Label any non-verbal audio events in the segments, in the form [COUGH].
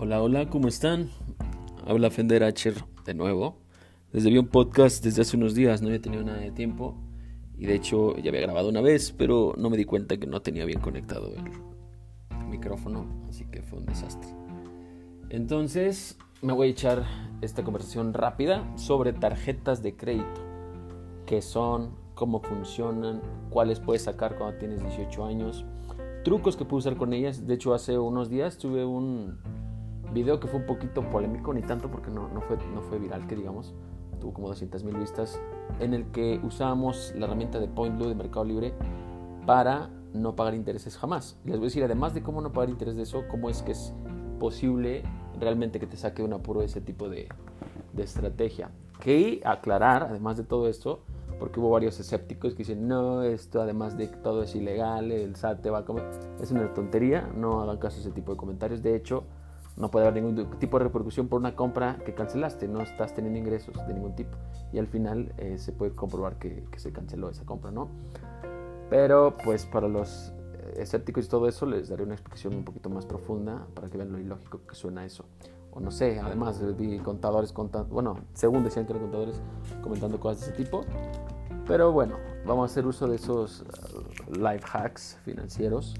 Hola, hola, ¿cómo están? Habla Fender Acher de nuevo. Desde vi un podcast desde hace unos días, no había tenido nada de tiempo. Y de hecho ya había grabado una vez, pero no me di cuenta que no tenía bien conectado el micrófono, así que fue un desastre. Entonces me voy a echar esta conversación rápida sobre tarjetas de crédito. ¿Qué son? ¿Cómo funcionan? ¿Cuáles puedes sacar cuando tienes 18 años? Trucos que puedo usar con ellas. De hecho, hace unos días tuve un video que fue un poquito polémico, ni tanto porque no, no, fue, no fue viral, que digamos, tuvo como 200 mil vistas, en el que usábamos la herramienta de Point Blue de Mercado Libre para no pagar intereses jamás. les voy a decir, además de cómo no pagar interés de eso, cómo es que es posible realmente que te saque de un apuro ese tipo de, de estrategia. Que aclarar, además de todo esto, porque hubo varios escépticos que dicen, no, esto además de que todo es ilegal, el SAT te va a comer. Es una tontería, no hagan caso a ese tipo de comentarios. De hecho, no puede haber ningún tipo de repercusión por una compra que cancelaste, no estás teniendo ingresos de ningún tipo. Y al final eh, se puede comprobar que, se canceló esa compra, ¿no? Pero pues para los eh, escépticos y todo eso les daré una explicación un poquito más profunda para que vean lo ilógico que suena eso. O no sé, además vi contadores contando, bueno, según decían que eran contadores comentando cosas de ese tipo. Pero bueno, vamos a hacer uso de esos life hacks financieros.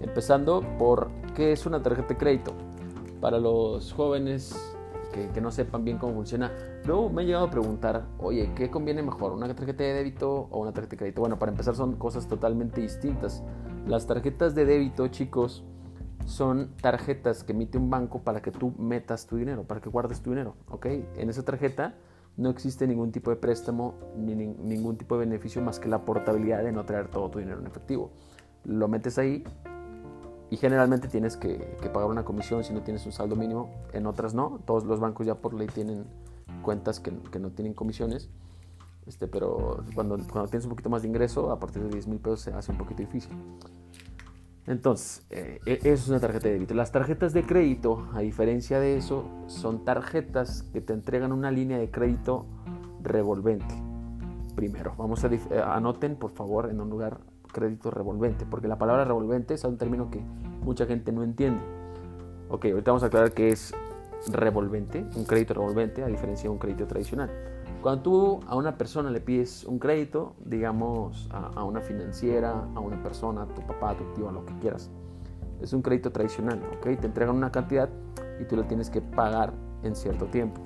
Empezando por qué es una tarjeta de crédito para los jóvenes que, no sepan bien cómo funciona. Luego me he llegado a preguntar, oye, ¿qué conviene mejor? ¿Una tarjeta de débito o una tarjeta de crédito? Bueno, para empezar son cosas totalmente distintas. Las tarjetas de débito, chicos, son tarjetas que emite un banco para que tú metas tu dinero, para que guardes tu dinero, ¿ok? En esa tarjeta no existe ningún tipo de préstamo ni ningún tipo de beneficio más que la portabilidad de no traer todo tu dinero en efectivo. Lo metes ahí y generalmente tienes que, pagar una comisión si no tienes un saldo mínimo, en otras no, todos los bancos ya por ley tienen cuentas que, no tienen comisiones, este, pero cuando, cuando tienes un poquito más de ingreso, a partir de 10 mil pesos se hace un poquito difícil. Entonces, eh, e, eso es una tarjeta de débito. Las tarjetas de crédito, a diferencia de eso, son tarjetas que te entregan una línea de crédito revolvente. Primero, vamos a eh, anoten por favor en un lugar crédito revolvente, porque la palabra revolvente es un término que mucha gente no entiende. Ok, ahorita vamos a aclarar que es revolvente, un crédito revolvente, a diferencia de un crédito tradicional. Cuando tú a una persona le pides un crédito, digamos a, una financiera, a una persona, a tu papá, a tu tío, a lo que quieras, es un crédito tradicional, ¿ok? Te entregan una cantidad y tú la tienes que pagar en cierto tiempo.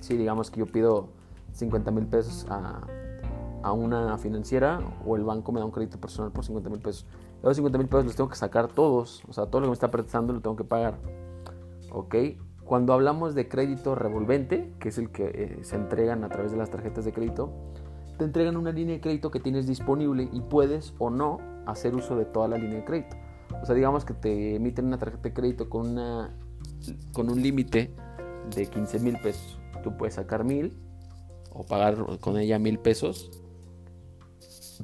Si digamos que yo pido 50 mil pesos a, a una financiera o el banco me da un crédito personal por 50 mil pesos. Esos 50 mil pesos los tengo que sacar todos, o sea, todo lo que me está prestando lo tengo que pagar. ¿Ok? Cuando hablamos de crédito revolvente, que es el que eh, se entregan a través de las tarjetas de crédito, te entregan una línea de crédito que tienes disponible y puedes o no hacer uso de toda la línea de crédito. O sea, digamos que te emiten una tarjeta de crédito con, una, con un límite de 15 mil pesos. Tú puedes sacar mil o pagar con ella mil pesos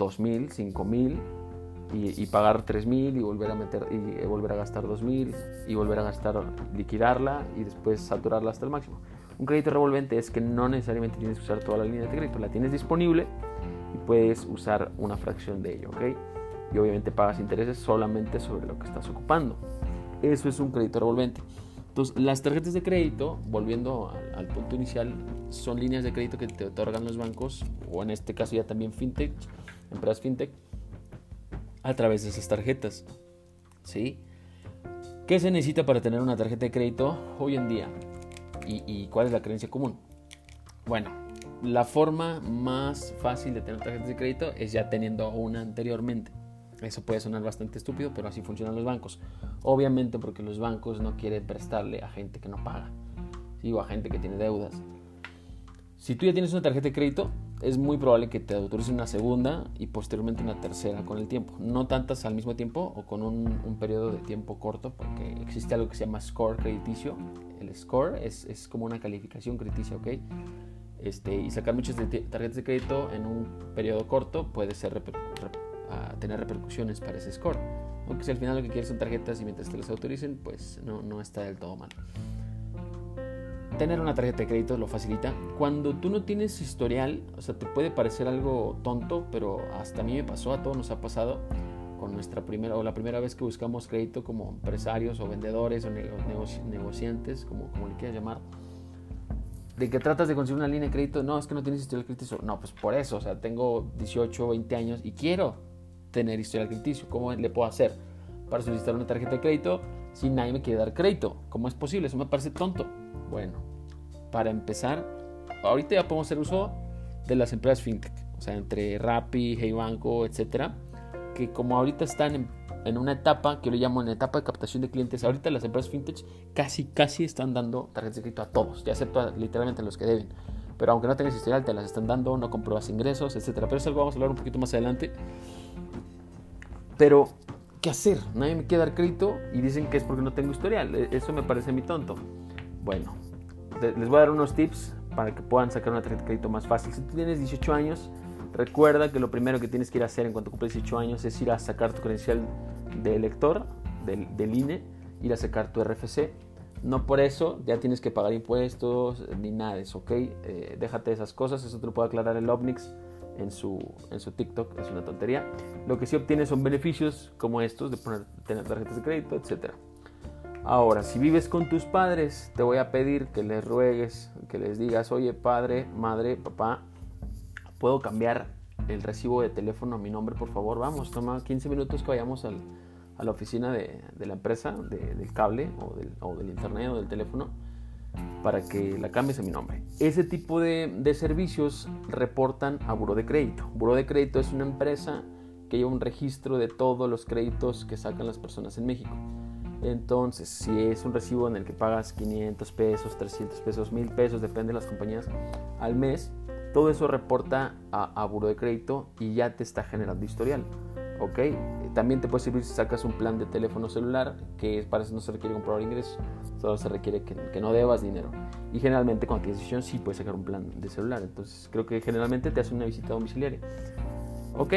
$2,000, $5,000 y, y pagar $3,000 y volver a meter y volver a gastar $2,000 y volver a gastar, liquidarla y después saturarla hasta el máximo. Un crédito revolvente es que no necesariamente tienes que usar toda la línea de crédito, la tienes disponible y puedes usar una fracción de ello, ¿ok? Y obviamente pagas intereses solamente sobre lo que estás ocupando. Eso es un crédito revolvente. Entonces, las tarjetas de crédito, volviendo al, punto inicial, son líneas de crédito que te otorgan los bancos, o en este caso ya también fintech, empresas fintech, a través de esas tarjetas. ¿Sí? ¿Qué se necesita para tener una tarjeta de crédito hoy en día? ¿Y, cuál es la creencia común? Bueno, la forma más fácil de tener tarjetas de crédito es ya teniendo una anteriormente. Eso puede sonar bastante estúpido, pero así funcionan los bancos. Obviamente porque los bancos no quieren prestarle a gente que no paga, ¿sí? o a gente que tiene deudas. Si tú ya tienes una tarjeta de crédito, es muy probable que te autoricen una segunda y posteriormente una tercera con el tiempo. No tantas al mismo tiempo o con un, periodo de tiempo corto, porque existe algo que se llama score crediticio. El score es, es como una calificación crediticia, ¿ok? Este, y sacar muchas tarjetas de crédito en un periodo corto puede ser a tener repercusiones para ese score. Aunque si al final lo que quieres son tarjetas y mientras te las autoricen, pues no, no está del todo mal. Tener una tarjeta de crédito lo facilita. Cuando tú no tienes historial, o sea, te puede parecer algo tonto, pero hasta a mí me pasó, a todos nos ha pasado. con nuestra primera o la primera vez que buscamos crédito como empresarios o vendedores o negociantes, como, como le quieras llamar, de que tratas de conseguir una línea de crédito, no, es que no tienes historial crediticio. No, pues por eso, o sea, tengo 18, 20 años y quiero tener historial crediticio. ¿Cómo le puedo hacer para solicitar una tarjeta de crédito si nadie me quiere dar crédito? ¿Cómo es posible? Eso me parece tonto. Bueno, para empezar, ahorita ya podemos hacer uso de las empresas fintech, o sea, entre Rappi, Hey Banco, etcétera, que como ahorita están en en una etapa que yo le llamo en etapa de captación de clientes. Ahorita las empresas fintech casi, casi están dando tarjetas de crédito a todos, ya excepto literalmente a los que deben. Pero aunque no tengas historial, te las están dando, no compruebas ingresos, etcétera. Pero eso lo vamos a hablar un poquito más adelante. Pero, ¿qué hacer? Nadie me quiere dar crédito y dicen que es porque no tengo historial. E, eso me parece a mí tonto. Bueno, les voy a dar unos tips para que puedan sacar una tarjeta de crédito más fácil. Si tú tienes 18 años, Recuerda que lo primero que tienes que ir a hacer en cuanto cumples 18 años es ir a sacar tu credencial de elector del, del INE, ir a sacar tu RFC. No por eso ya tienes que pagar impuestos ni nada ¿ok? Eh, déjate esas cosas, eso te lo puede aclarar el Omnix en su, en su TikTok, es una tontería. Lo que sí obtienes son beneficios como estos de poner, tener tarjetas de crédito, etc. Ahora, si vives con tus padres, te voy a pedir que les ruegues, que les digas, oye padre, madre, papá, ¿Puedo cambiar el recibo de teléfono a mi nombre, por favor? Vamos, toma 15 minutos que vayamos a la oficina de, la empresa, del cable o del, internet o del teléfono, para que la cambies a mi nombre. Ese tipo de, servicios reportan a Buro de Crédito. Buro de Crédito es una empresa que lleva un registro de todos los créditos que sacan las personas en México. Entonces, si es un recibo en el que pagas 500 pesos, 300 pesos, 1000 pesos, depende de las compañías, al mes, todo eso reporta a, a Buro de Crédito y ya te está generando historial. ¿ok? También te puede servir si sacas un plan de teléfono celular, que para eso no se requiere comprobar ingresos, solo se requiere que, no debas dinero. Y generalmente cuando tienes decisión sí puedes sacar un plan de celular, entonces creo que generalmente te hace una visita domiciliaria. ¿Ok?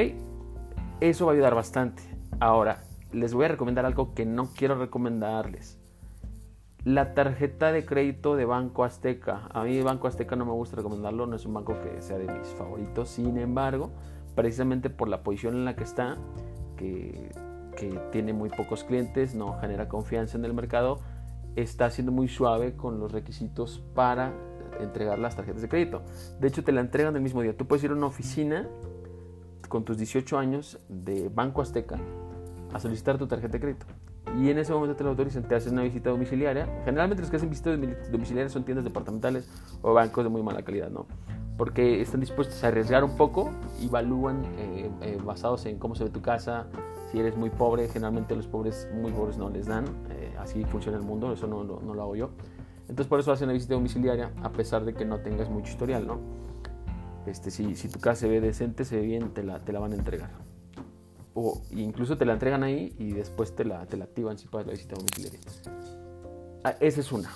Eso va a ayudar bastante. Ahora, les voy a recomendar algo que no quiero recomendarles. La tarjeta de crédito de Banco Azteca. A mí Banco Azteca no me gusta recomendarlo, no es un banco que sea de mis favoritos. Sin embargo, precisamente por la posición en la que está, que, tiene muy pocos clientes, no genera confianza en el mercado, está siendo muy suave con los requisitos para entregar las tarjetas de crédito. De hecho, te la entregan el mismo día. Tú puedes ir a una oficina con tus 18 años de Banco Azteca a solicitar tu tarjeta de crédito y en ese momento te lo autorizan, te hacen una visita domiciliaria. Generalmente los que hacen visitas domiciliarias son tiendas departamentales o bancos de muy mala calidad, ¿no? Porque están dispuestos a arriesgar un poco, evalúan eh, eh, basados en cómo se ve tu casa, si eres muy pobre, generalmente los pobres, muy pobres no les dan, eh, así funciona el mundo, eso no, no, lo hago yo. Entonces por eso hacen una visita domiciliaria a pesar de que no tengas mucho historial, ¿no? Este, si, si tu casa se ve decente, se ve bien, te la, te la van a entregar o incluso te la entregan ahí y después te la, te la activan si pagas la visita domiciliaria. Ah, esa es una.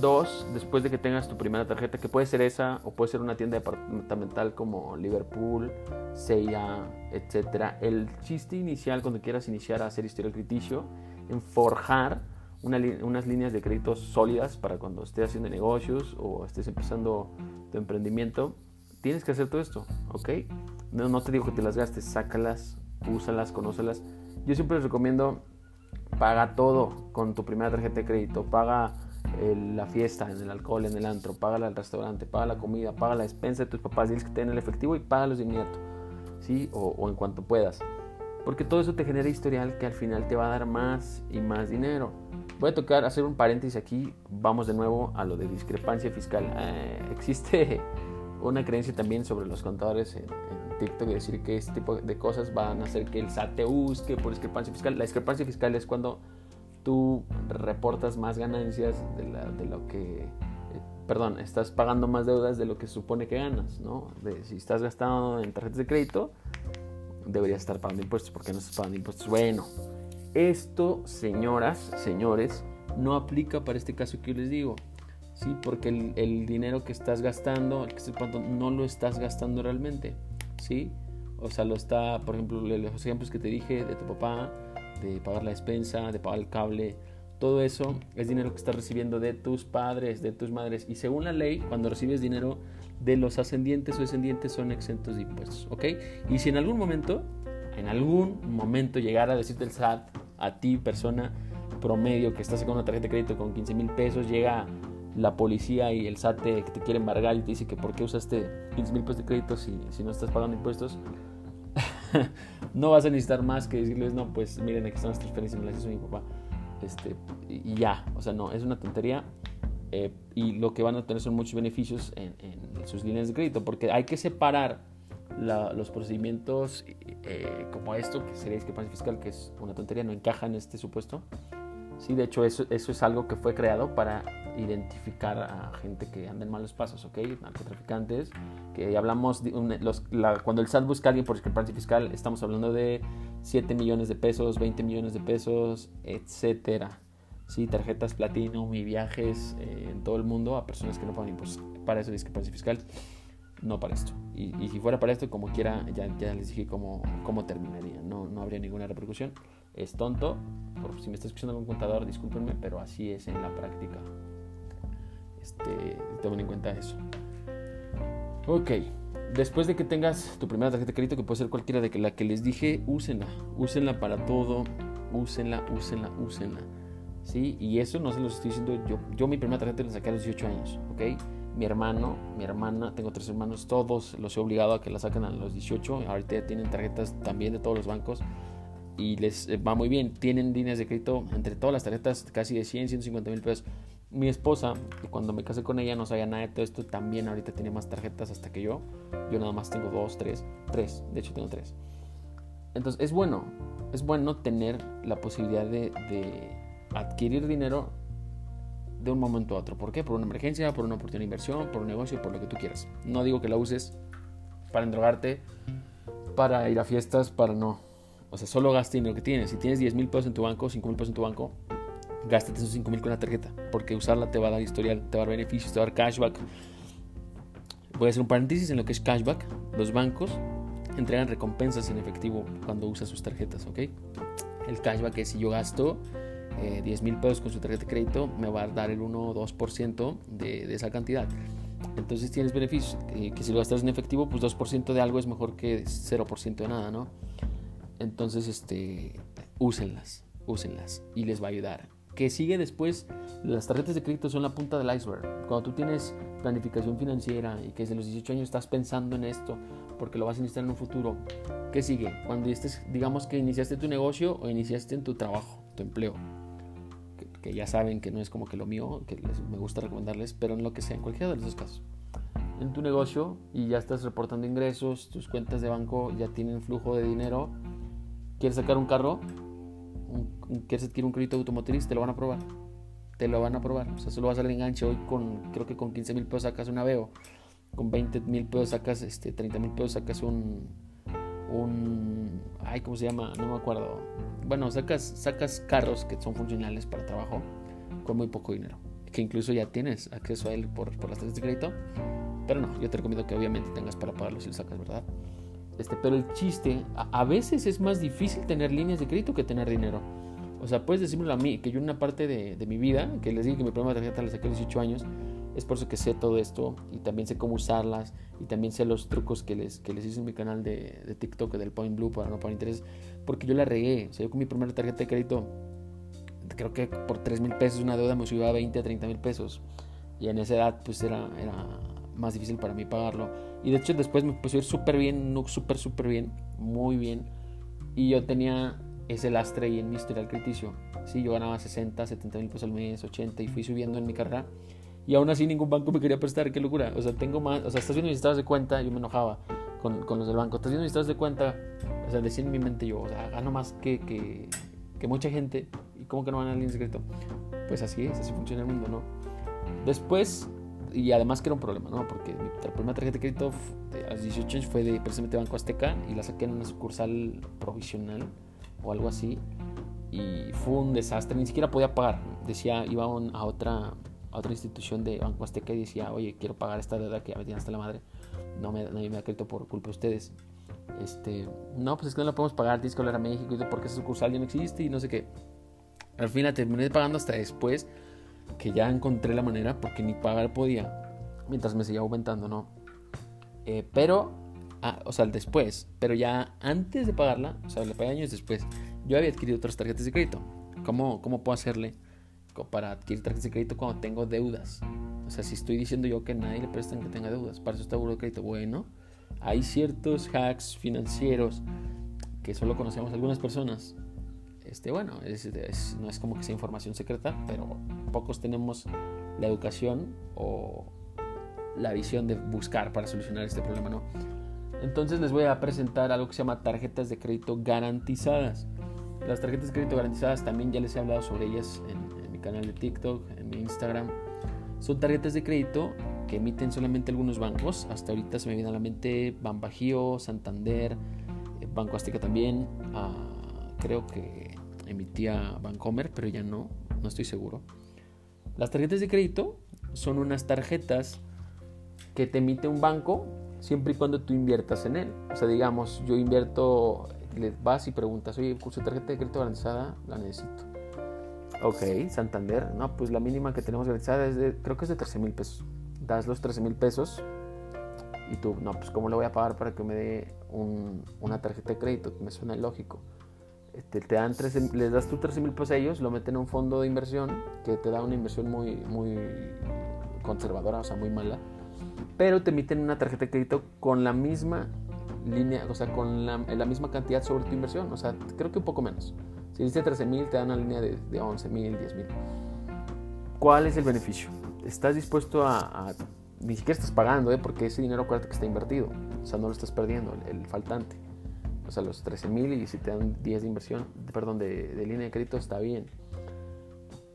Dos, después de que tengas tu primera tarjeta, que puede ser esa o puede ser una tienda departamental como Liverpool, Seiya, etc. El chiste inicial cuando quieras iniciar a hacer historial crediticio, en forjar unas líneas de créditos sólidas para cuando estés haciendo negocios o estés empezando tu emprendimiento, tienes que hacer todo esto, ¿ok? No, no te digo que te las gastes, sácalas, úsalas, conócelas. Yo siempre les recomiendo, paga todo con tu primera tarjeta de crédito, paga la fiesta, en el alcohol, en el antro, paga el restaurante, paga la comida, paga la despensa de tus papás, diles que te den el efectivo y págalos de inmediato, ¿sí? O, o en cuanto puedas. Porque todo eso te genera historial que al final te va a dar más y más dinero. Voy a tocar, hacer un paréntesis aquí, vamos de nuevo a lo de discrepancia fiscal. Eh, existe [LAUGHS] una creencia también sobre los contadores en, TikTok decir que este tipo de cosas van a hacer que el SAT te busque por discrepancia fiscal. La discrepancia fiscal es cuando tú reportas más ganancias de, lo que, eh, perdón, estás pagando más deudas de lo que supone que ganas, ¿no? De, si estás gastando en tarjetas de crédito, deberías estar pagando impuestos. porque no estás pagando impuestos? Bueno, esto, señoras, señores, no aplica para este caso que yo les digo. Sí, porque el, el dinero que estás gastando, el que estás pagando, no lo estás gastando realmente. ¿Sí? O sea, lo está, por ejemplo, los ejemplos que te dije de tu papá, de pagar la despensa, de pagar el cable, todo eso es dinero que estás recibiendo de tus padres, de tus madres. Y según la ley, cuando recibes dinero de los ascendientes o descendientes son exentos de impuestos, ¿ok? Y si en algún momento en algún momento llegar a decirte el SAT a ti, persona promedio que estás sacando una tarjeta de crédito con 15 mil pesos, llega la policía y el SAT te, te quiere embargar y te dice que por qué usaste 15 mil pesos de crédito si, si no estás pagando impuestos. [LAUGHS] no vas a necesitar más que decirles, no, pues miren, aquí están las transferencias, me las hizo mi papá. Este, y ya, o sea, no, es una tontería. Eh, y lo que van a tener son muchos beneficios en, sus líneas de crédito, porque hay que separar los procedimientos eh, como esto, que sería discrepancia fiscal, que es una tontería, no encaja en este supuesto. Sí, de hecho, eso, eso es algo que fue creado para identificar a gente que anda en malos pasos, ¿ok? Narcotraficantes, que hablamos, de los, cuando el SAT busca a alguien por discrepancia fiscal, estamos hablando de 7 millones de pesos, 20 millones de pesos, etcétera. Sí, tarjetas Platinum y viajes eh, en todo el mundo a personas que no pagan impuestos. Para eso discrepancia fiscal, no para esto. Y, si fuera para esto, como quiera, ya, ya les dije cómo, cómo terminaría. No, no habría ninguna repercusión. Es tonto. Por si me está escuchando algún contador, discúlpenme, pero así es en la práctica. Este, tomen en cuenta eso. Ok, después de que tengas tu primera tarjeta de crédito, que puede ser cualquiera de la que les dije, úsenla. Úsenla para todo. Úsenla, úsenla, úsenla. ¿Sí? Y eso no se los estoy diciendo yo. Yo mi primera tarjeta la saqué a los 18 años, ¿ok? Mi hermano, mi hermana, tengo tres hermanos, todos los he obligado a que la saquen a los 18. Ahorita ya tienen tarjetas también de todos los bancos y les va muy bien. Tienen líneas de crédito entre todas las tarjetas casi de 100, 150 mil pesos. Mi esposa, cuando me casé con ella no sabía nada de todo esto, también ahorita tiene más tarjetas hasta que yo. Yo nada más tengo dos, tres, tres, de hecho tengo tres. Entonces es bueno, es bueno tener la posibilidad de, adquirir dinero de un momento a otro. ¿Por qué? Por una emergencia, por una oportunidad de inversión, por un negocio, por lo que tú quieras. No digo que la uses para endrogarte, para ir a fiestas, para no. O sea, solo gaste dinero que tienes. Si tienes 10 mil pesos en tu banco, 5 mil pesos en tu banco, gástate esos 5 mil con la tarjeta, porque usarla te va a dar historial, te va a dar beneficios, te va a dar cashback. Voy a hacer un paréntesis en lo que es cashback. Los bancos entregan recompensas en efectivo cuando usas sus tarjetas, ¿ok? El cashback es si yo gasto 10 eh, mil pesos con su tarjeta de crédito, me va a dar el 1 o 2% de, de esa cantidad. Entonces tienes beneficios, eh, que si lo gastas en efectivo, pues 2% de algo es mejor que 0% de nada, ¿no? Entonces, este, úsenlas, úsenlas y les va a ayudar que sigue después, las tarjetas de crédito son la punta del iceberg. Cuando tú tienes planificación financiera y que desde los 18 años estás pensando en esto porque lo vas a iniciar en un futuro, ¿qué sigue? Cuando estés, digamos que iniciaste tu negocio o iniciaste en tu trabajo, tu empleo, que, ya saben que no es como que lo mío, que me gusta recomendarles, pero en lo que sea, en cualquiera de los dos casos. En tu negocio y ya estás reportando ingresos, tus cuentas de banco ya tienen flujo de dinero, ¿quieres sacar un carro? Quieres adquirir un crédito automotriz, te lo van a probar. Te lo van a probar. O sea, solo vas al enganche hoy con, creo que con 15 mil pesos sacas un Aveo. Con 20 mil pesos sacas, este, 30 mil pesos sacas un, un, ay, ¿cómo se llama? No me acuerdo. Bueno, sacas, sacas carros que son funcionales para trabajo con muy poco dinero. Que incluso ya tienes acceso a él por, por las tasas de crédito. Pero no, yo te recomiendo que obviamente tengas para pagarlo si lo sacas, ¿verdad? Este, pero el chiste, a, veces es más difícil tener líneas de crédito que tener dinero. O sea, puedes decírmelo a mí, que yo en una parte de, mi vida, que les dije que mi primera tarjeta la saqué a los 18 años, es por eso que sé todo esto y también sé cómo usarlas y también sé los trucos que les, que hice en mi canal de, de TikTok del Point Blue para no pagar interés, porque yo la regué. O sea, yo con mi primera tarjeta de crédito, creo que por 3 mil pesos una deuda me subió a 20 a 30 mil pesos. Y en esa edad, pues era, era más difícil para mí pagarlo. Y de hecho después me puso ir súper bien, súper, súper bien, muy bien. Y yo tenía ese lastre ahí en mi historial crediticio. Sí, yo ganaba 60, 70 mil pesos al mes, 80 y fui subiendo en mi carrera. Y aún así ningún banco me quería prestar, qué locura. O sea, tengo más, o sea, estás viendo mis estados de cuenta, yo me enojaba con, con los del banco. Estás viendo mis estados de cuenta, o sea, decía en mi mente yo, o sea, gano más que, que, que mucha gente. ¿Y cómo que no van a línea secreto? Pues así es, así funciona el mundo, ¿no? Después y además que era un problema, ¿no? Porque mi primera tarjeta de crédito a los 18 años fue de precisamente Banco Azteca y la saqué en una sucursal provisional o algo así. Y fue un desastre, ni siquiera podía pagar. Decía, iba a otra, a otra institución de Banco Azteca y decía, oye, quiero pagar esta deuda que ya me tiene hasta la madre. No me, nadie me da crédito por culpa de ustedes. Este, no, pues es que no la podemos pagar, tienes que hablar a México porque esa sucursal ya no existe y no sé qué. Al fin la terminé pagando hasta después que ya encontré la manera porque ni pagar podía mientras me seguía aumentando, ¿no? Eh, pero Ah, o sea, después. Pero ya antes de pagarla, o sea, le pagué años después, yo había adquirido otras tarjetas de crédito. ¿Cómo, cómo puedo hacerle para adquirir tarjetas de crédito cuando tengo deudas? O sea, si estoy diciendo yo que nadie le prestan que tenga deudas, para eso está Buró de Crédito. Bueno, hay ciertos hacks financieros que solo conocemos algunas personas. Este, bueno, no es como que sea información secreta, pero pocos tenemos la educación o la visión de buscar para solucionar este problema, ¿no? Entonces les voy a presentar algo que se llama tarjetas de crédito garantizadas. Las tarjetas de crédito garantizadas también ya les he hablado sobre ellas en, en mi canal de TikTok, en mi Instagram. Son tarjetas de crédito que emiten solamente algunos bancos. Hasta ahorita se me viene a la mente Banbajío, Santander, eh, Banco Azteca también. Ah, creo que emitía Bancomer, pero ya no, no estoy seguro. Las tarjetas de crédito son unas tarjetas que te emite un banco siempre y cuando tú inviertas en él. O sea, digamos, yo invierto, le vas y preguntas, oye, curso de tarjeta de crédito garantizada, la necesito. Ok, Santander, no, pues la mínima que tenemos garantizada es de, creo que es de 13 mil pesos das los 13 mil pesos y tú, no, pues ¿cómo le voy a pagar para que me dé una tarjeta de crédito? Me suena lógico. Este, te dan 13, les das tú 13 mil pesos a ellos, lo meten en un fondo de inversión que te da una inversión muy, muy conservadora, o sea, muy mala, pero te emiten una tarjeta de crédito con la misma línea, o sea, con la, la misma cantidad sobre tu inversión, o sea, creo que un poco menos. Si dice 13 mil, te dan una línea de, de 11 mil, 10 mil. ¿Cuál es el beneficio? estás dispuesto a, ni siquiera estás pagando, ¿eh? porque ese dinero acuérdate que está invertido, o sea, no lo estás perdiendo, el, faltante. O sea, los 13 mil y si te dan 10 de inversión, perdón, de, línea de crédito, está bien.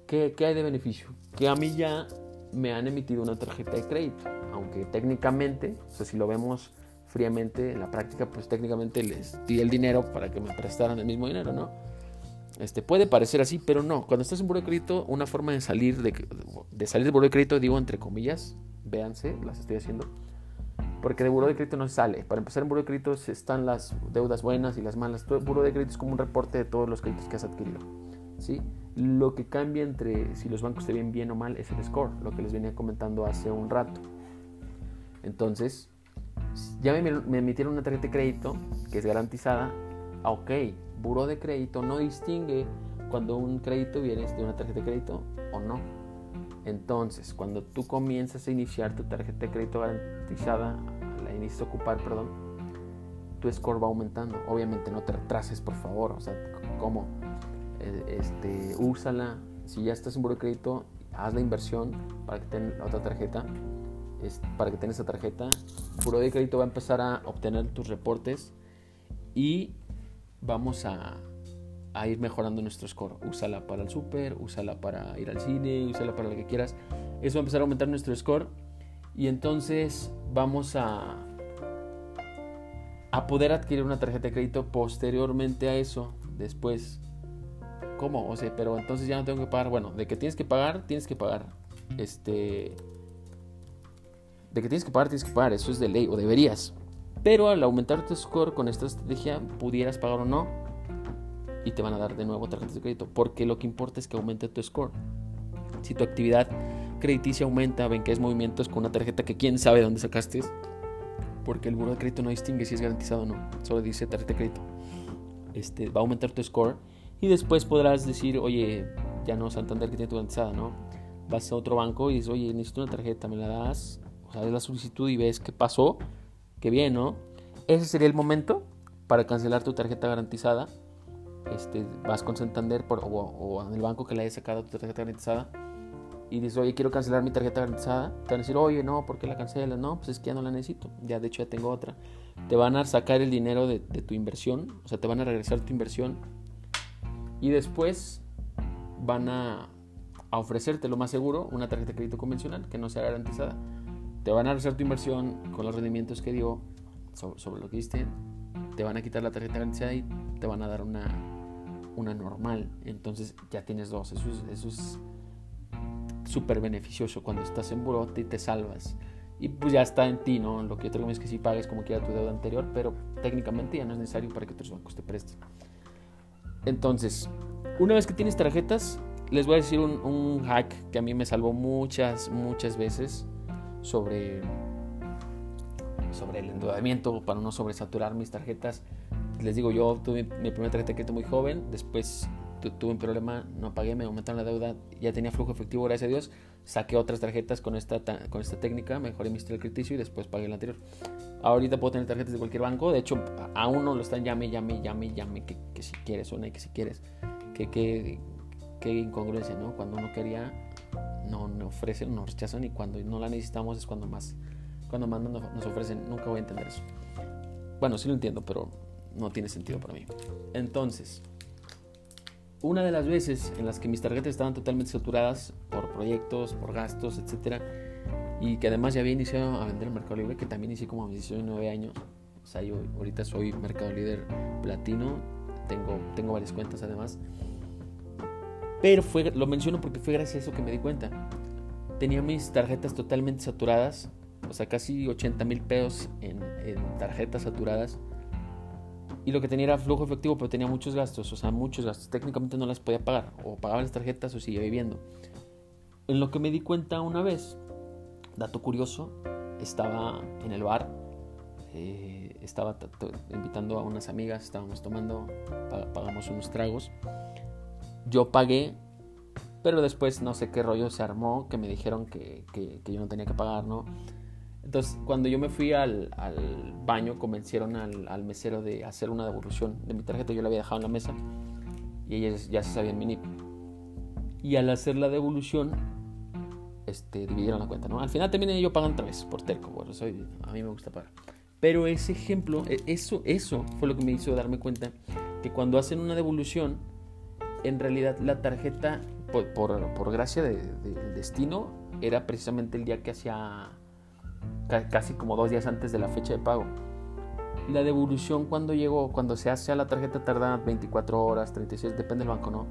¿Qué, ¿Qué, hay de beneficio? Que a mí ya me han emitido una tarjeta de crédito, aunque técnicamente, o sea, si lo vemos fríamente en la práctica, pues técnicamente les di el dinero para que me prestaran el mismo dinero, ¿no? Este, puede parecer así, pero no. Cuando estás en buro de crédito, una forma de salir de, de salir del buro de crédito, digo entre comillas, véanse, las estoy haciendo. Porque de buro de crédito no sale. Para empezar en buro de crédito están las deudas buenas y las malas. Todo buro de crédito es como un reporte de todos los créditos que has adquirido. ¿sí? Lo que cambia entre si los bancos te ven bien o mal es el score, lo que les venía comentando hace un rato. Entonces, ya me, emitieron una tarjeta de crédito que es garantizada. Ah, ok, buro de crédito no distingue cuando un crédito viene de una tarjeta de crédito o no. Entonces, cuando tú comienzas a iniciar tu tarjeta de crédito garantizada, la inicias a ocupar, perdón, tu score va aumentando. Obviamente no te retrases, por favor. O sea, ¿cómo? Eh, este, úsala. Si ya estás en buro de crédito, haz la inversión para que tengas otra tarjeta. Para que tengas esa tarjeta. Buro de crédito va a empezar a obtener tus reportes y vamos a, ir mejorando nuestro score. Úsala para el súper, úsala para ir al cine, úsala para lo que quieras. Eso va a empezar a aumentar nuestro score y entonces vamos a, a poder adquirir una tarjeta de crédito posteriormente a eso, después. ¿Cómo? O sea, pero entonces ya no tengo que pagar. Bueno, de que tienes que pagar, tienes que pagar. Este. De que tienes que pagar, tienes que pagar. Eso es de ley, o deberías. Pero al aumentar tu score con esta estrategia, pudieras pagar o no. Y te van a dar de nuevo tarjetas de crédito. Porque lo que importa es que aumente tu score. Si tu actividad crediticia aumenta, ven que es movimientos con una tarjeta que quién sabe dónde sacaste. Porque el buro de crédito no distingue si es garantizado o no. Solo dice tarjeta de crédito. Este, va a aumentar tu score. Y después podrás decir, oye, ya no Santander que tiene tu garantizada, ¿no? Vas a otro banco y dices, oye, necesito una tarjeta, me la das. O sea, das la solicitud y ves qué pasó Qué bien, ¿no? Ese sería el momento para cancelar tu tarjeta garantizada. Este, vas con Santander por, o, en el banco que le hayas sacado tu tarjeta garantizada y dices, oye, quiero cancelar mi tarjeta garantizada. Te van a decir, oye, no, ¿por qué la cancelas? No, pues es que ya no la necesito. Ya, de hecho, ya tengo otra. Te van a sacar el dinero de, tu inversión, o sea, te van a regresar tu inversión y después van a, a ofrecerte lo más seguro una tarjeta de crédito convencional que no sea garantizada te van a regresar tu inversión con los rendimientos que dio sobre, lo que diste, te van a quitar la tarjeta garantizada y te van a dar una, una normal. Entonces ya tienes dos. Eso es, eso es súper beneficioso cuando estás en burote y te salvas. Y pues ya está en ti, ¿no? Lo que yo te es que si pagues como quiera tu deuda anterior, pero técnicamente ya no es necesario para que otros bancos te presten. Entonces, una vez que tienes tarjetas, les voy a decir un, un hack que a mí me salvó muchas, muchas veces sobre sobre el endeudamiento, para no sobresaturar mis tarjetas. Les digo, yo tuve mi primera tarjeta de crédito muy joven, después tuve un problema, no pagué, me aumentaron la deuda, ya tenía flujo efectivo, gracias a Dios, saqué otras tarjetas con esta, con esta técnica, mejoré mi estilo crediticio y después pagué el anterior. Ahorita puedo tener tarjetas de cualquier banco, de hecho a uno lo están llame, llame, llame, llame, que, que si quieres, y que si quieres, que, que, que incongruencia, ¿no? Cuando uno quería, no, no ofrecen, no rechazan y cuando no la necesitamos es cuando más, cuando más nos ofrecen, nunca voy a entender eso. Bueno, sí lo entiendo, pero no tiene sentido para mí. Entonces, una de las veces en las que mis tarjetas estaban totalmente saturadas por proyectos, por gastos, etcétera, y que además ya había iniciado a vender el Mercado Libre, que también hice como a mis 19 años. O sea, yo ahorita soy Mercado Líder Platino, tengo, tengo varias cuentas además. Pero fue, lo menciono porque fue gracias a eso que me di cuenta. Tenía mis tarjetas totalmente saturadas, o sea, casi 80 mil pesos en, en tarjetas saturadas y lo que tenía era flujo efectivo, pero tenía muchos gastos, o sea, muchos gastos. Técnicamente no las podía pagar, o pagaba las tarjetas o seguía viviendo. En lo que me di cuenta una vez, dato curioso, estaba en el bar, eh, estaba invitando a unas amigas, estábamos tomando, pagamos unos tragos. Yo pagué, pero después no sé qué rollo se armó, que me dijeron que, que, que yo no tenía que pagar, ¿no? Entonces, cuando yo me fui al, baño, convencieron al, mesero de hacer una devolución de mi tarjeta. Yo la había dejado en la mesa y ellos ya se sabían mi NIP. Y al hacer la devolución, este, dividieron la cuenta, ¿no? Al final también ellos pagan otra vez por terco, bueno, soy, a mí me gusta pagar. Pero ese ejemplo, e, eso, eso fue lo que me hizo darme cuenta que cuando hacen una devolución, en realidad la tarjeta, por, por, gracia del destino, era precisamente el día que hacía casi como dos días antes de la fecha de pago. La devolución cuando llegó, cuando se hace a la tarjeta tarda 24 horas, 36, depende del banco, ¿no?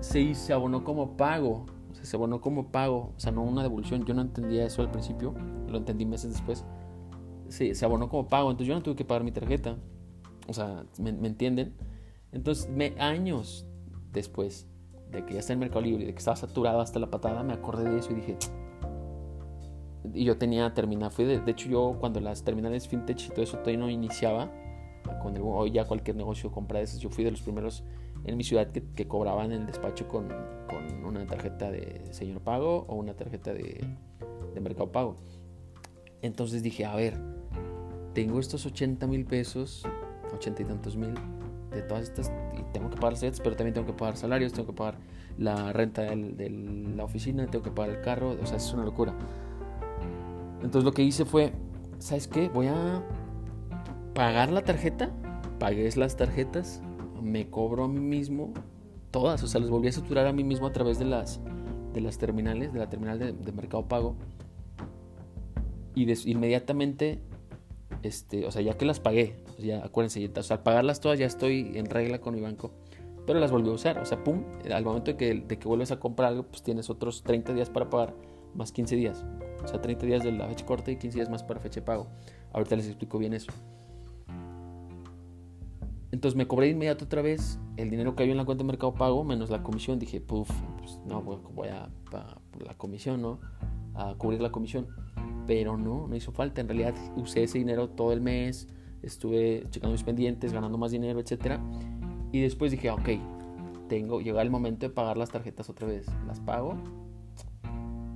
Se, se abonó como pago, o sea, se abonó como pago, o sea, no una devolución. Yo no entendía eso al principio, lo entendí meses después. Sí, se abonó como pago, entonces yo no tuve que pagar mi tarjeta. O sea, ¿me, entienden? Entonces, me, años después de que ya está en Mercado Libre, de que estaba saturado hasta la patada, me acordé de eso y dije, y yo tenía terminal, fui de, hecho yo cuando las terminales fintech y todo eso todavía no iniciaba, con hoy ya cualquier negocio compra de esas, yo fui de los primeros en mi ciudad que, que cobraban el despacho con, con, una tarjeta de señor pago o una tarjeta de, de mercado pago. Entonces dije, a ver, tengo estos 80 mil pesos, 80 y tantos mil de todas estas, y tengo que pagar sets, pero también tengo que pagar salarios, tengo que pagar la renta de la oficina, tengo que pagar el carro, o sea, es una locura. Entonces lo que hice fue, ¿sabes qué? Voy a pagar la tarjeta, pagué las tarjetas, me cobro a mí mismo todas, o sea, les volví a saturar a mí mismo a través de las, de las terminales, de la terminal de, Mercado Pago. Y inmediatamente, este, o sea, ya que las pagué, ya acuérdense, al pagarlas todas ya estoy en regla con mi banco, pero las volví a usar, o sea, pum, al momento de que, de que vuelves a comprar algo, pues tienes otros 30 días para pagar, más 15 días. O sea, 30 días de la fecha corta y 15 días más para fecha de pago. Ahorita les explico bien eso. Entonces me cobré de inmediato otra vez el dinero que había en la cuenta de Mercado Pago menos la comisión. Dije, puff, pues no, voy a, la comisión, ¿no? A cubrir la comisión. Pero no, no hizo falta. En realidad usé ese dinero todo el mes. Estuve checando mis pendientes, ganando más dinero, etc. Y después dije, ok, tengo, llega el momento de pagar las tarjetas otra vez. Las pago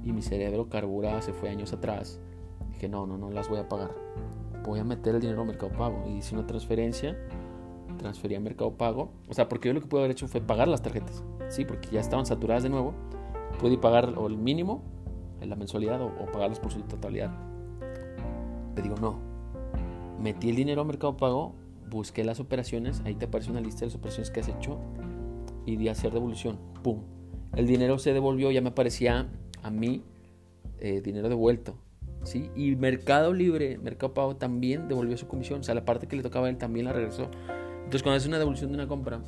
y mi cerebro carbura se fue años atrás. Dije, no, no, no las voy a pagar. Voy a meter el dinero a Mercado Pago. Y hice una transferencia, transferí a Mercado Pago. O sea, porque yo lo que pude haber hecho fue pagar las tarjetas. Sí, porque ya estaban saturadas de nuevo. Pude pagar o el mínimo, la mensualidad, o, o pagarlas por su totalidad. Te digo, no. Metí el dinero a Mercado Pago, busqué las operaciones, ahí te aparece una lista de las operaciones que has hecho y di a hacer devolución. ¡Pum! El dinero se devolvió, ya me aparecía a mí eh, dinero devuelto. ¿sí? Y Mercado Libre, Mercado Pago también devolvió su comisión. O sea, la parte que le tocaba a él también la regresó. Entonces, cuando haces una devolución de una compra,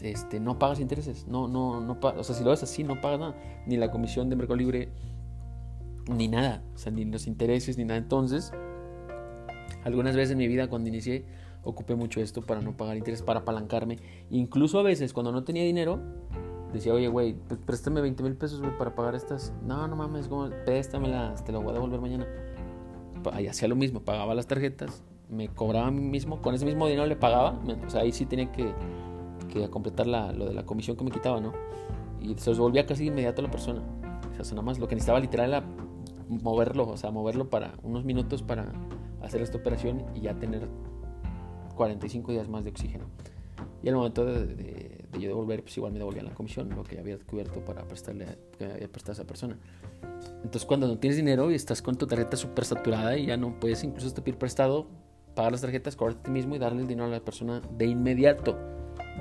este, no pagas intereses. No, no, no O sea, si lo ves así, no pagas. Ni la comisión de Mercado Libre, ni nada. O sea, ni los intereses, ni nada. Entonces, algunas veces en mi vida, cuando inicié, ocupé mucho esto para no pagar intereses, para apalancarme. Incluso a veces, cuando no tenía dinero, decía, oye, güey, pues préstame 20 mil pesos, güey, para pagar estas. No, no mames, como, préstamelas, te lo voy a devolver mañana. ahí hacía lo mismo, pagaba las tarjetas, me cobraba a mí mismo, con ese mismo dinero le pagaba, o sea, ahí sí tenía que, que completar la, lo de la comisión que me quitaba, ¿no? Y se los volvía casi inmediato a la persona. O sea, nada más lo que necesitaba literal era moverlo, o sea, moverlo para unos minutos para hacer esta operación y ya tener 45 días más de oxígeno. Y al momento de, yo devolver, pues igual me devolvían la comisión, lo que había cubierto para prestarle había prestado a esa persona. Entonces, cuando no tienes dinero y estás con tu tarjeta súper saturada y ya no puedes incluso te pedir prestado, pagar las tarjetas, cobrarte a ti mismo y darle el dinero a la persona de inmediato.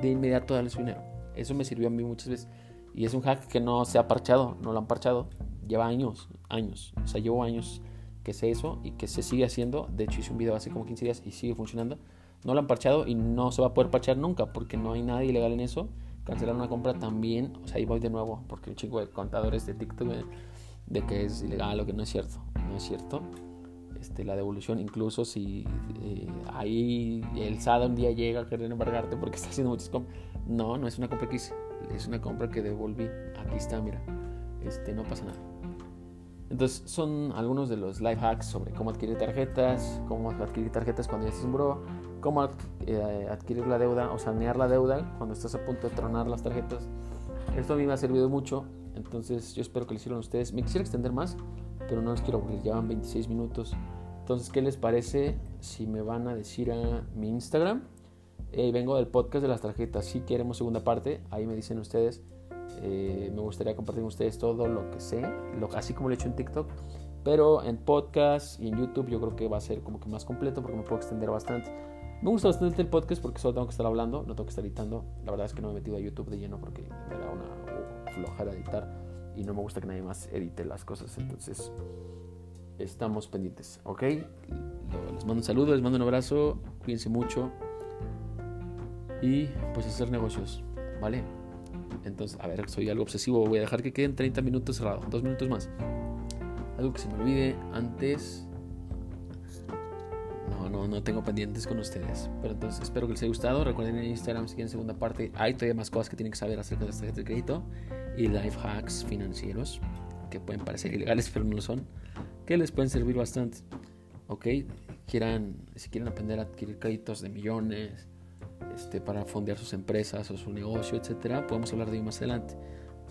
De inmediato darle su dinero. Eso me sirvió a mí muchas veces. Y es un hack que no se ha parchado, no lo han parchado. Lleva años, años. O sea, llevo años que sé eso y que se sigue haciendo. De hecho, hice un video hace como 15 días y sigue funcionando. No lo han parchado y no se va a poder parchar nunca porque no hay nada ilegal en eso. Cancelar una compra también, o sea, ahí voy de nuevo porque un chico de contadores de TikTok de que es ilegal o que no es cierto. No es cierto. Este, la devolución, incluso si eh, ahí el SAD un día llega a querer embargarte porque está haciendo muchas compras. No, no es una compra que hice, es una compra que devolví. Aquí está, mira, este, no pasa nada. Entonces son algunos de los life hacks sobre cómo adquirir tarjetas, cómo adquirir tarjetas cuando ya estás en buro, cómo eh, adquirir la deuda o sanear la deuda cuando estás a punto de tronar las tarjetas. Esto a mí me ha servido mucho, entonces yo espero que lo hicieron ustedes. Me quisiera extender más, pero no les quiero aburrir, llevan 26 minutos. Entonces, ¿qué les parece si me van a decir a mi Instagram? Eh, vengo del podcast de las tarjetas, si queremos segunda parte, ahí me dicen ustedes eh, me gustaría compartir con ustedes todo lo que sé, lo, así como lo he hecho en TikTok. Pero en podcast y en YouTube yo creo que va a ser como que más completo porque me puedo extender bastante. Me gusta bastante el podcast porque solo tengo que estar hablando, no tengo que estar editando. La verdad es que no me he metido a YouTube de lleno porque me da una flojera editar y no me gusta que nadie más edite las cosas. Entonces, estamos pendientes, ¿ok? Les mando un saludo, les mando un abrazo, cuídense mucho y pues hacer negocios, ¿vale? Entonces, a ver, soy algo obsesivo. Voy a dejar que queden 30 minutos cerrado. Dos minutos más. Algo que se me olvide antes. No, no, no tengo pendientes con ustedes. Pero entonces espero que les haya gustado. Recuerden en Instagram, si en segunda parte, hay todavía más cosas que tienen que saber acerca de las tarjetas de crédito y life hacks financieros que pueden parecer ilegales, pero no lo son. Que les pueden servir bastante. Ok, quieran, si quieren aprender a adquirir créditos de millones, este, para fondear sus empresas o su negocio, etcétera, podemos hablar de ello más adelante.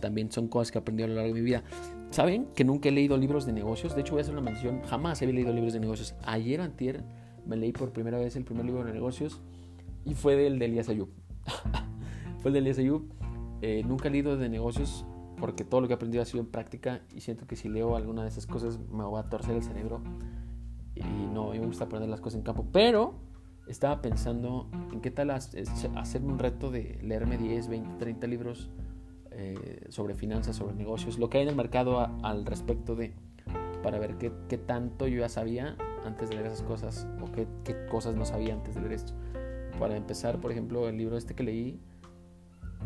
También son cosas que he aprendido a lo largo de mi vida. ¿Saben que nunca he leído libros de negocios? De hecho, voy a hacer una mención. Jamás he leído libros de negocios. Ayer, antier, me leí por primera vez el primer libro de negocios y fue del de Elías Ayub. [LAUGHS] fue el de Elías Ayub. Eh, nunca he leído de negocios porque todo lo que he aprendido ha sido en práctica y siento que si leo alguna de esas cosas me va a torcer el cerebro y no, me gusta aprender las cosas en campo. Pero estaba pensando en qué tal hacerme un reto de leerme 10, 20, 30 libros eh, sobre finanzas, sobre negocios, lo que hay en el mercado al respecto de, para ver qué, qué, tanto yo ya sabía antes de leer esas cosas o qué, qué, cosas no sabía antes de leer esto. Para empezar, por ejemplo, el libro este que leí,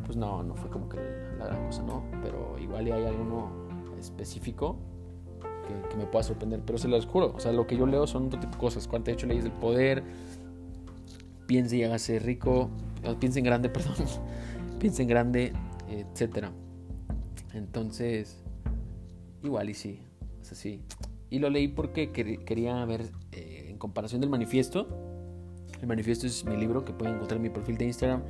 pues no, no fue como que la gran cosa, ¿no? Pero igual hay alguno específico que, que, me pueda sorprender, pero se los juro, o sea, lo que yo leo son otro tipo de cosas. Cuánto he hecho leyes del poder, piense y hágase rico, piense en grande, [LAUGHS] perdón, piense en grande, etcétera. Entonces, igual y sí, es así. Y lo leí porque quería ver, eh, en comparación del manifiesto, el manifiesto es mi libro que pueden encontrar en mi perfil de Instagram.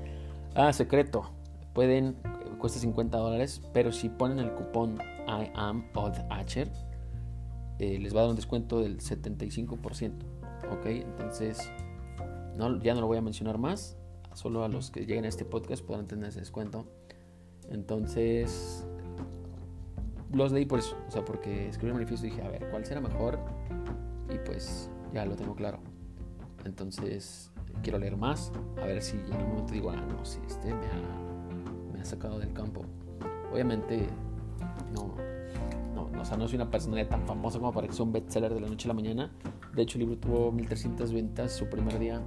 Ah, secreto, pueden, cuesta 50 dólares, pero si ponen el cupón I am eh, les va a dar un descuento del 75%. Ok, entonces ya no lo voy a mencionar más. Solo a los que lleguen a este podcast podrán tener ese descuento. Entonces, los leí por eso. O sea, porque escribí el manifiesto y dije, a ver, ¿cuál será mejor? Y pues ya lo tengo claro. Entonces, quiero leer más. A ver si en algún momento digo, ah, no, si este me ha, me ha sacado del campo. Obviamente, no, no, o sea, no soy una persona tan famosa como para que sea un bestseller de la noche a la mañana. De hecho, el libro tuvo 1300 ventas su primer día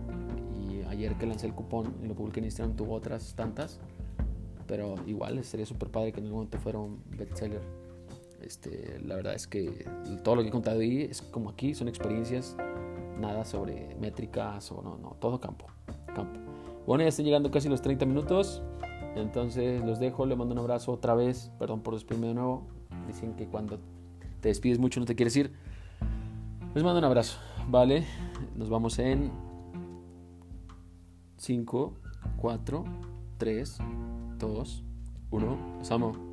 ayer que lancé el cupón y lo publiqué en Instagram tuvo otras tantas. Pero igual sería súper padre que en algún momento fuera un bestseller. Este, la verdad es que todo lo que he contado ahí es como aquí, son experiencias, nada sobre métricas o no, no, todo campo, campo. Bueno, ya están llegando casi los 30 minutos, entonces los dejo, le mando un abrazo otra vez, perdón por despedirme de nuevo, dicen que cuando te despides mucho no te quieres ir, Les mando un abrazo, ¿vale? Nos vamos en 5, 4, 3, 2, 1. Os amo.